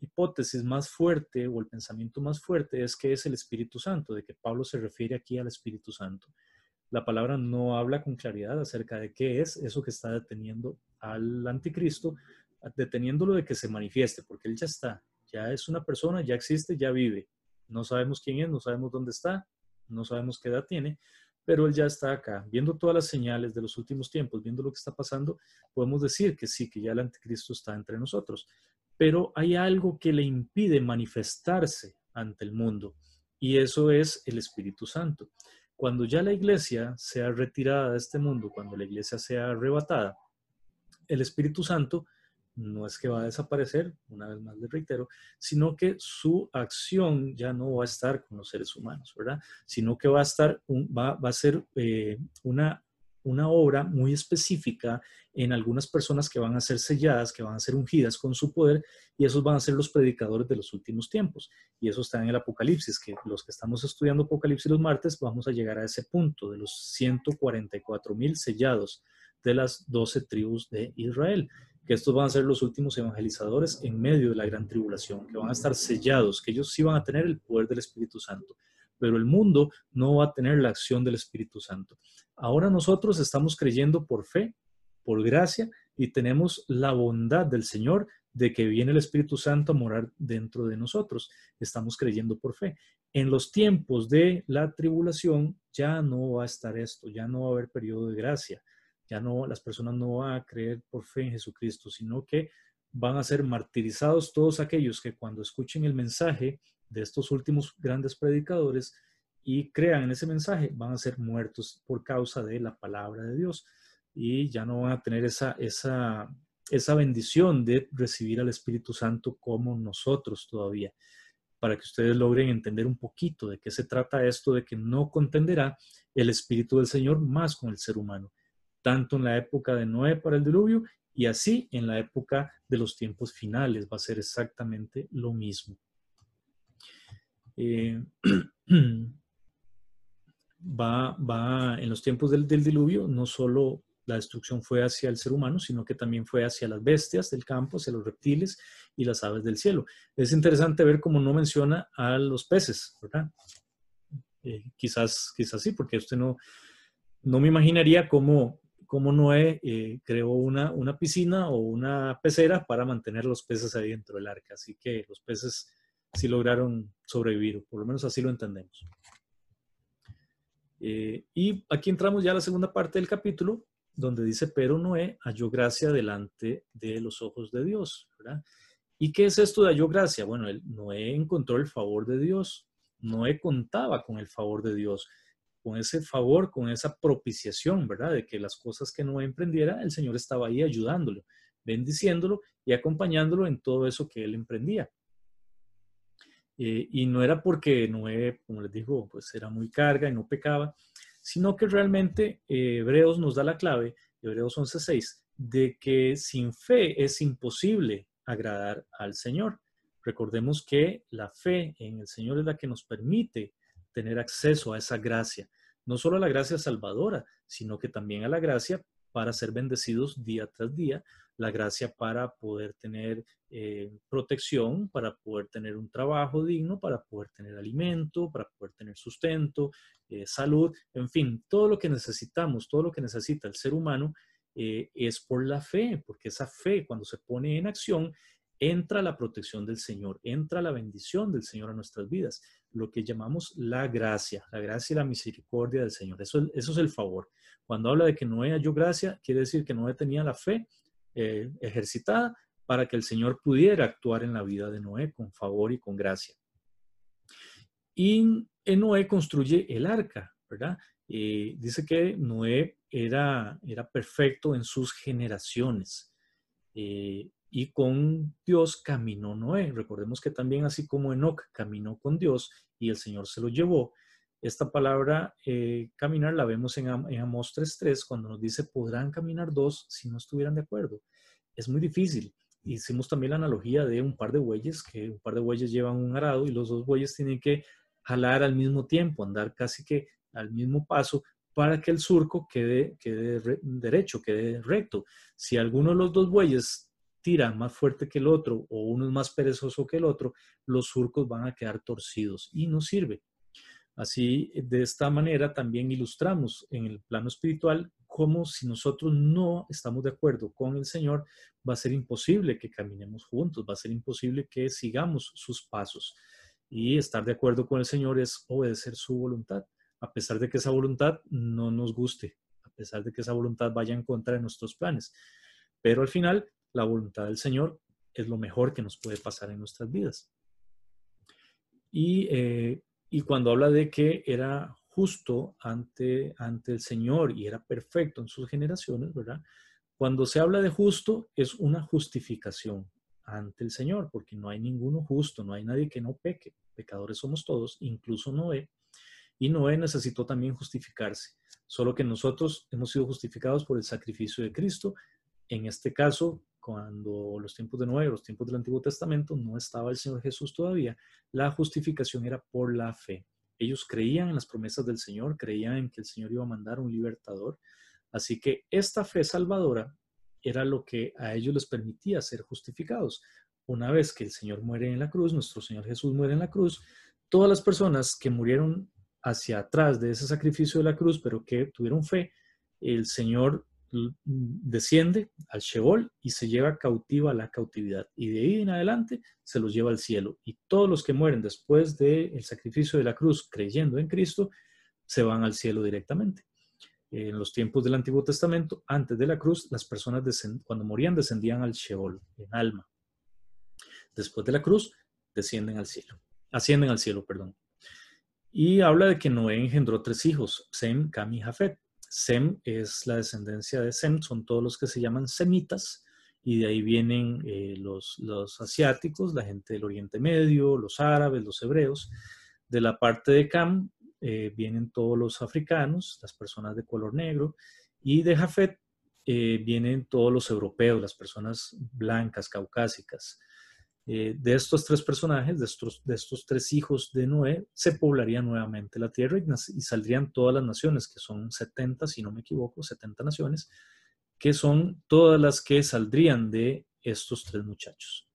hipótesis más fuerte o el pensamiento más fuerte es que es el Espíritu Santo, de que Pablo se refiere aquí al Espíritu Santo. La palabra no habla con claridad acerca de qué es eso que está deteniendo al anticristo, deteniéndolo de que se manifieste, porque él ya está, ya es una persona, ya existe, ya vive. No sabemos quién es, no sabemos dónde está, no sabemos qué edad tiene, pero él ya está acá. Viendo todas las señales de los últimos tiempos, viendo lo que está pasando, podemos decir que sí, que ya el anticristo está entre nosotros. Pero hay algo que le impide manifestarse ante el mundo y eso es el Espíritu Santo. Cuando ya la iglesia sea retirada de este mundo, cuando la iglesia sea arrebatada, el Espíritu Santo no es que va a desaparecer, una vez más le reitero, sino que su acción ya no va a estar con los seres humanos, ¿verdad? Sino que va a estar, va, a ser eh, una, una obra muy específica en algunas personas que van a ser selladas, que van a ser ungidas con su poder, y esos van a ser los predicadores de los últimos tiempos. Y eso está en el Apocalipsis, que los que estamos estudiando Apocalipsis los martes, vamos a llegar a ese punto de los 144 mil sellados de las 12 tribus de Israel que estos van a ser los últimos evangelizadores en medio de la gran tribulación, que van a estar sellados, que ellos sí van a tener el poder del Espíritu Santo, pero el mundo no va a tener la acción del Espíritu Santo. Ahora nosotros estamos creyendo por fe, por gracia, y tenemos la bondad del Señor de que viene el Espíritu Santo a morar dentro de nosotros. Estamos creyendo por fe. En los tiempos de la tribulación ya no va a estar esto, ya no va a haber periodo de gracia ya no, las personas no van a creer por fe en Jesucristo, sino que van a ser martirizados todos aquellos que cuando escuchen el mensaje de estos últimos grandes predicadores y crean en ese mensaje van a ser muertos por causa de la palabra de Dios. Y ya no van a tener esa, esa, esa bendición de recibir al Espíritu Santo como nosotros todavía, para que ustedes logren entender un poquito de qué se trata esto de que no contenderá el Espíritu del Señor más con el ser humano, tanto en la época de Noé para el diluvio y así en la época de los tiempos finales va a ser exactamente lo mismo. Eh, va, va en los tiempos del, del diluvio, no solo la destrucción fue hacia el ser humano, sino que también fue hacia las bestias del campo, hacia los reptiles y las aves del cielo. Es interesante ver cómo no menciona a los peces, ¿verdad? Eh, quizás, quizás sí, porque usted no, no me imaginaría cómo, cómo Noé eh, creó una, una piscina o una pecera para mantener los peces ahí dentro del arca. Así que los peces sí lograron sobrevivir, por lo menos así lo entendemos. Eh, y aquí entramos ya a la segunda parte del capítulo, donde dice, pero Noé halló gracia delante de los ojos de Dios, ¿verdad? ¿Y qué es esto de halló gracia? Bueno, Noé encontró el favor de Dios. Noé contaba con el favor de Dios, con ese favor, con esa propiciación, ¿verdad? De que las cosas que Noé emprendiera, el Señor estaba ahí ayudándolo, bendiciéndolo y acompañándolo en todo eso que él emprendía. Eh, y no era porque Noé, como les digo, pues era muy carga y no pecaba, sino que realmente eh, Hebreos nos da la clave, Hebreos 11.6, de que sin fe es imposible agradar al Señor. Recordemos que la fe en el Señor es la que nos permite tener acceso a esa gracia, no solo a la gracia salvadora, sino que también a la gracia para ser bendecidos día tras día, la gracia para poder tener eh, protección, para poder tener un trabajo digno, para poder tener alimento, para poder tener sustento, eh, salud, en fin, todo lo que necesitamos, todo lo que necesita el ser humano eh, es por la fe, porque esa fe cuando se pone en acción, entra la protección del Señor, entra la bendición del Señor a nuestras vidas, lo que llamamos la gracia, la gracia y la misericordia del Señor. Eso, es el favor. Cuando habla de que Noé halló gracia, quiere decir que Noé tenía la fe eh, ejercitada para que el Señor pudiera actuar en la vida de Noé con favor y con gracia. Y en Noé construye el arca, ¿verdad? Dice que Noé era, era perfecto en sus generaciones. Eh, y con Dios caminó Noé. Recordemos que también así como Enoch caminó con Dios y el Señor se lo llevó, esta palabra eh, caminar la vemos en, en Amós 3.3 cuando nos dice podrán caminar dos si no estuvieran de acuerdo. Es muy difícil. Hicimos también la analogía de un par de bueyes, que un par de bueyes llevan un arado y los dos bueyes tienen que jalar al mismo tiempo, andar casi que al mismo paso para que el surco quede, quede derecho, quede recto. Si alguno de los dos bueyes tira más fuerte que el otro o uno es más perezoso que el otro, los surcos van a quedar torcidos y no sirve. Así, de esta manera también ilustramos en el plano espiritual cómo si nosotros no estamos de acuerdo con el Señor, va a ser imposible que caminemos juntos, va a ser imposible que sigamos sus pasos. Y estar de acuerdo con el Señor es obedecer su voluntad, a pesar de que esa voluntad no nos guste, a pesar de que esa voluntad vaya en contra de nuestros planes. Pero al final, la voluntad del Señor es lo mejor que nos puede pasar en nuestras vidas. Y, eh, y cuando habla de que era justo ante, ante el Señor y era perfecto en sus generaciones, ¿verdad? Cuando se habla de justo es una justificación, ante el Señor, porque no hay ninguno justo, no hay nadie que no peque. Pecadores somos todos, incluso Noé. Y Noé necesitó también justificarse, solo que nosotros hemos sido justificados por el sacrificio de Cristo. En este caso, cuando los tiempos de Noé, los tiempos del Antiguo Testamento, no estaba el Señor Jesús todavía, la justificación era por la fe. Ellos creían en las promesas del Señor, creían en que el Señor iba a mandar un libertador. Así que esta fe salvadora era lo que a ellos les permitía ser justificados. Una vez que el Señor muere en la cruz, nuestro Señor Jesús muere en la cruz, todas las personas que murieron hacia atrás de ese sacrificio de la cruz, pero que tuvieron fe, el Señor desciende al Sheol y se lleva cautiva a la cautividad. Y de ahí en adelante se los lleva al cielo. Y todos los que mueren después del sacrificio de la cruz creyendo en Cristo, se van al cielo directamente en los tiempos del Antiguo Testamento, antes de la cruz, las personas cuando morían descendían al Sheol, en alma. Después de la cruz, descienden al cielo, ascienden al cielo, perdón. Y habla de que Noé engendró tres hijos, Sem, Cam y Jafet. Sem es la descendencia de Sem, son todos los que se llaman semitas, y de ahí vienen eh, los, los asiáticos, la gente del Oriente Medio, los árabes, los hebreos. De la parte de Cam eh, vienen todos los africanos, las personas de color negro, y de Jafet eh, vienen todos los europeos, las personas blancas, caucásicas. Eh, de estos tres personajes, de estos, de estos tres hijos de Noé, se poblaría nuevamente la tierra y, saldrían todas las naciones, que son 70, si no me equivoco, 70 naciones, que son todas las que saldrían de estos tres muchachos.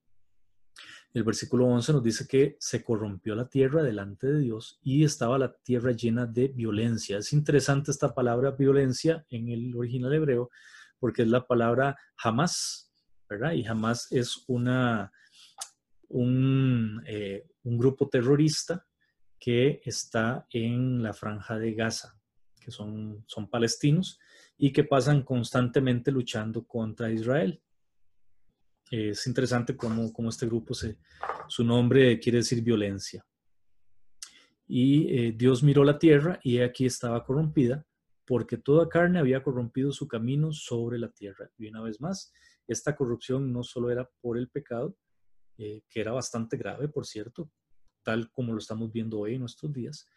El versículo 11 nos dice que se corrompió la tierra delante de Dios y estaba la tierra llena de violencia. Es interesante esta palabra violencia en el original hebreo porque es la palabra jamás, ¿verdad? Y jamás es una, eh, un, grupo terrorista que está en la franja de Gaza, que son, son palestinos y que pasan constantemente luchando contra Israel. Es interesante cómo, este grupo, se, su nombre quiere decir violencia. Y eh, Dios miró la tierra y aquí estaba corrompida, porque toda carne había corrompido su camino sobre la tierra. Y una vez más, esta corrupción no solo era por el pecado, eh, que era bastante grave, por cierto, tal como lo estamos viendo hoy en nuestros días.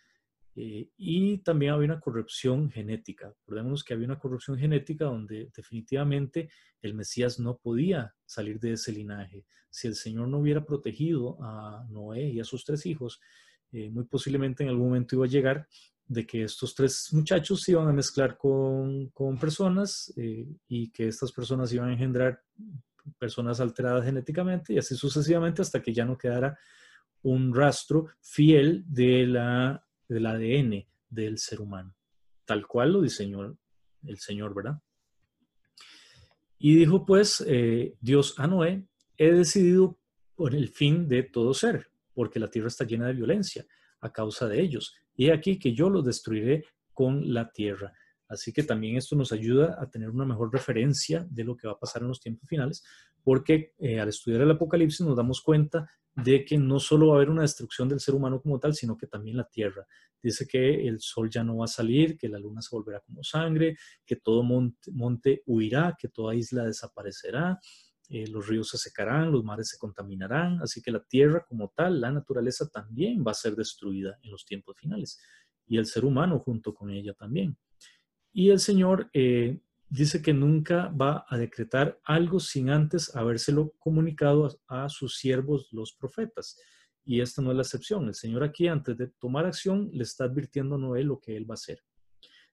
Eh, y también había una corrupción genética. Recordemos que había una corrupción genética donde definitivamente el Mesías no podía salir de ese linaje. Si el Señor no hubiera protegido a Noé y a sus tres hijos, eh, muy posiblemente en algún momento iba a llegar de que estos tres muchachos se iban a mezclar con, con personas y que estas personas iban a engendrar personas alteradas genéticamente y así sucesivamente hasta que ya no quedara un rastro fiel de la, del ADN del ser humano, tal cual lo diseñó el Señor, ¿verdad? Y dijo pues eh, Dios a Noé, he decidido por el fin de todo ser, porque la tierra está llena de violencia a causa de ellos. Y aquí que yo los destruiré con la tierra. Así que también esto nos ayuda a tener una mejor referencia de lo que va a pasar en los tiempos finales, porque eh, al estudiar el Apocalipsis nos damos cuenta de que no solo va a haber una destrucción del ser humano como tal, sino que también la tierra. Dice que el sol ya no va a salir, que la luna se volverá como sangre, que todo monte, huirá, que toda isla desaparecerá, eh, los ríos se secarán, los mares se contaminarán, así que la tierra como tal, la naturaleza también va a ser destruida en los tiempos finales y el ser humano junto con ella también. Y el Señor eh, dice que nunca va a decretar algo sin antes habérselo comunicado a, sus siervos, los profetas. Y esta no es la excepción. El Señor aquí, antes de tomar acción, le está advirtiendo a Noé lo que él va a hacer.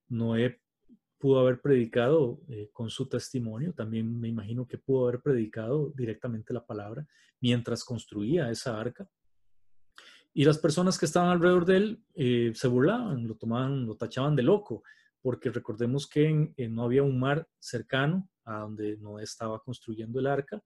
Noé pudo haber predicado eh, con su testimonio, también me imagino que pudo haber predicado directamente la palabra mientras construía esa arca. Y las personas que estaban alrededor de él eh, se burlaban, lo tomaban, lo tachaban de loco porque recordemos que no había un mar cercano a donde no estaba construyendo el arca,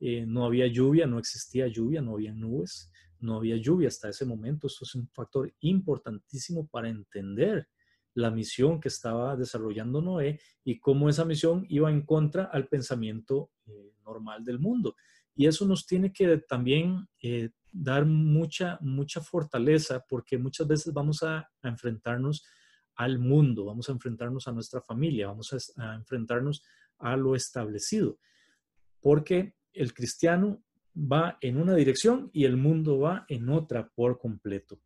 eh, no había lluvia, no existía lluvia, no había nubes, no había lluvia hasta ese momento. Esto es un factor importantísimo para entender la misión que estaba desarrollando Noé y cómo esa misión iba en contra al pensamiento eh, normal del mundo. Y eso nos tiene que también eh, dar mucha, mucha fortaleza porque muchas veces vamos a, a enfrentarnos al mundo, vamos a enfrentarnos a nuestra familia, vamos a, enfrentarnos a lo establecido, porque el cristiano va en una dirección y el mundo va en otra por completo.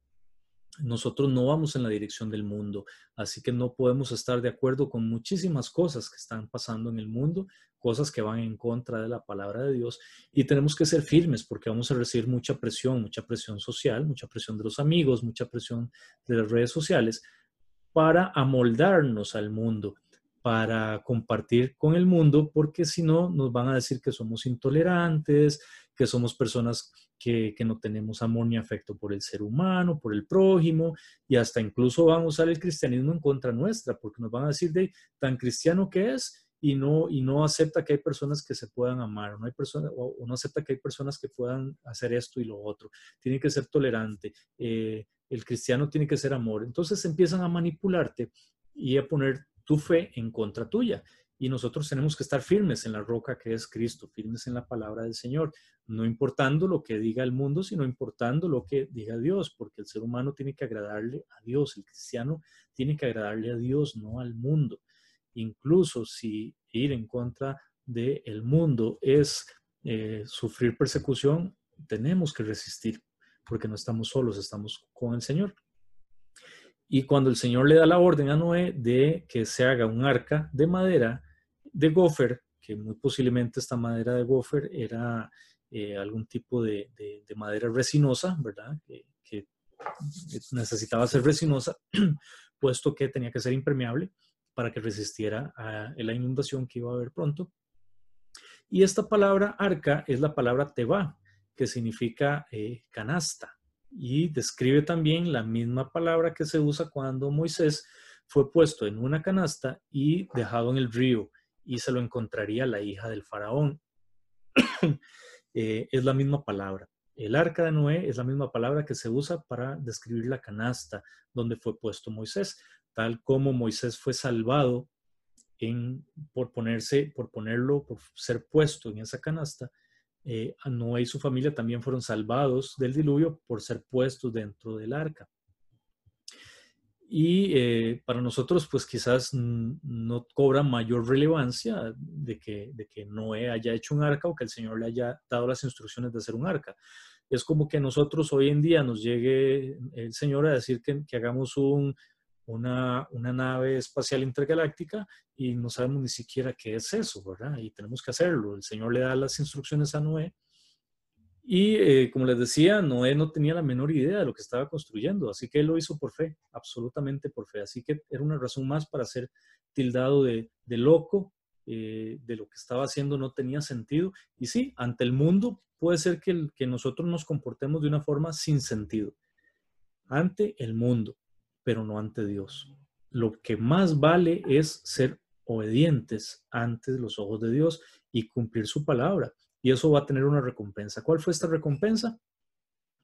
Nosotros no vamos en la dirección del mundo, así que no podemos estar de acuerdo con muchísimas cosas que están pasando en el mundo, cosas que van en contra de la palabra de Dios y tenemos que ser firmes porque vamos a recibir mucha presión, mucha presión social, mucha presión de los amigos, mucha presión de las redes sociales, para amoldarnos al mundo, para compartir con el mundo, porque si no nos van a decir que somos intolerantes, que somos personas que, no tenemos amor ni afecto por el ser humano, por el prójimo, y hasta incluso van a usar el cristianismo en contra nuestra, porque nos van a decir de tan cristiano que es y no, y no acepta que hay personas que se puedan amar, no hay personas, o, no acepta que hay personas que puedan hacer esto y lo otro. Tiene que ser tolerante. Eh, el cristiano tiene que ser amor. Entonces empiezan a manipularte y a poner tu fe en contra tuya. y nosotros tenemos que estar firmes en la roca que es Cristo, firmes en la palabra del Señor, no importando lo que diga el mundo, sino importando lo que diga Dios, porque el ser humano tiene que agradarle a Dios, el cristiano tiene que agradarle a Dios, no al mundo. Incluso si ir en contra del mundo es eh, sufrir persecución, tenemos que resistir, porque no estamos solos, estamos con el Señor. Y cuando el Señor le da la orden a Noé de que se haga un arca de madera de gofer, que muy posiblemente esta madera de gofer era eh, algún tipo de, madera resinosa, ¿verdad? Que, necesitaba ser resinosa, puesto que tenía que ser impermeable para que resistiera a la inundación que iba a haber pronto. Y esta palabra arca es la palabra teba, que significa eh, canasta y describe también la misma palabra que se usa cuando Moisés fue puesto en una canasta y dejado en el río y se lo encontraría la hija del faraón. Eh, es la misma palabra. El arca de Noé es la misma palabra que se usa para describir la canasta donde fue puesto Moisés, tal como Moisés fue salvado en, por ponerse, por ponerlo, por ser puesto en esa canasta, eh, Noé y su familia también fueron salvados del diluvio por ser puestos dentro del arca. Y eh, para nosotros, pues quizás no cobra mayor relevancia de que, de que Noé haya hecho un arca o que el Señor le haya dado las instrucciones de hacer un arca. Es como que nosotros hoy en día nos llegue el Señor a decir que, que hagamos un, una, nave espacial intergaláctica y no sabemos ni siquiera qué es eso, ¿verdad? Y tenemos que hacerlo. El Señor le da las instrucciones a Noé. Y eh, como les decía, Noé no tenía la menor idea de lo que estaba construyendo, así que él lo hizo por fe, absolutamente por fe. Así que era una razón más para ser tildado de, loco, eh, de lo que estaba haciendo no tenía sentido. Y sí, ante el mundo puede ser que, que nosotros nos comportemos de una forma sin sentido. Ante el mundo pero no ante Dios. Lo que más vale es ser obedientes ante los ojos de Dios y cumplir su palabra. Y eso va a tener una recompensa. ¿Cuál fue esta recompensa?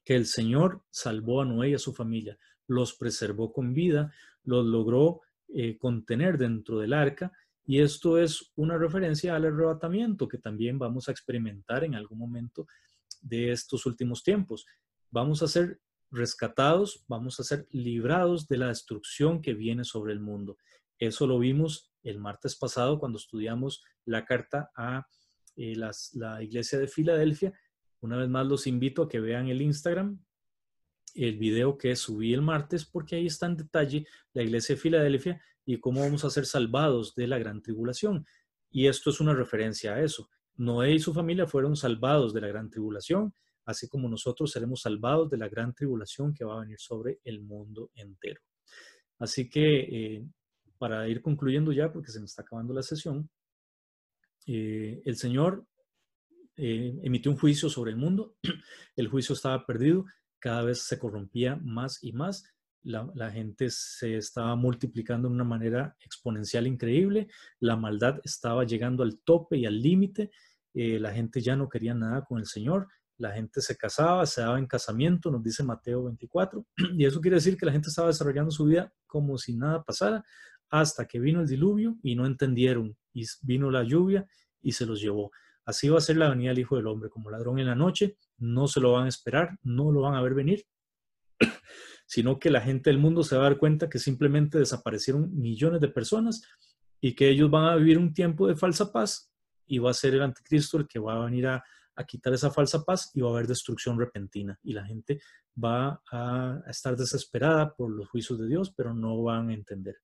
Que el Señor salvó a Noé y a su familia, los preservó con vida, los logró eh, contener dentro del arca. Y esto es una referencia al arrebatamiento que también vamos a experimentar en algún momento de estos últimos tiempos. Vamos a ser rescatados, vamos a ser librados de la destrucción que viene sobre el mundo. Eso lo vimos el martes pasado cuando estudiamos la carta a eh, la iglesia de Filadelfia. Una vez más los invito a que vean el Instagram, el video que subí el martes, porque ahí está en detalle la iglesia de Filadelfia y cómo vamos a ser salvados de la gran tribulación. Y esto es una referencia a eso. Noé y su familia fueron salvados de la gran tribulación así como nosotros seremos salvados de la gran tribulación que va a venir sobre el mundo entero. Así que eh, para ir concluyendo ya, porque se me está acabando la sesión, eh, el Señor eh, emitió un juicio sobre el mundo, el juicio estaba perdido, cada vez se corrompía más y más, la, la, gente se estaba multiplicando de una manera exponencial increíble, la maldad estaba llegando al tope y al límite, la gente ya no quería nada con el Señor, la gente se casaba, se daba en casamiento, nos dice Mateo 24, y eso quiere decir que la gente estaba desarrollando su vida como si nada pasara, hasta que vino el diluvio y no entendieron, y vino la lluvia y se los llevó. Así va a ser la venida del Hijo del Hombre, como ladrón en la noche, no se lo van a esperar, no lo van a ver venir, sino que la gente del mundo se va a dar cuenta que simplemente desaparecieron millones de personas y que ellos van a vivir un tiempo de falsa paz y va a ser el anticristo el que va a venir a, a quitar esa falsa paz y va a haber destrucción repentina y la gente va a estar desesperada por los juicios de Dios, pero no van a entender.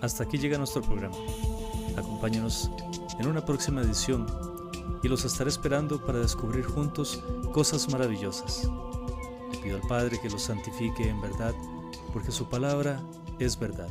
Hasta aquí llega nuestro programa. Acompáñanos en una próxima edición y los estaré esperando para descubrir juntos cosas maravillosas. Le pido al Padre que los santifique en verdad, porque su palabra es verdad.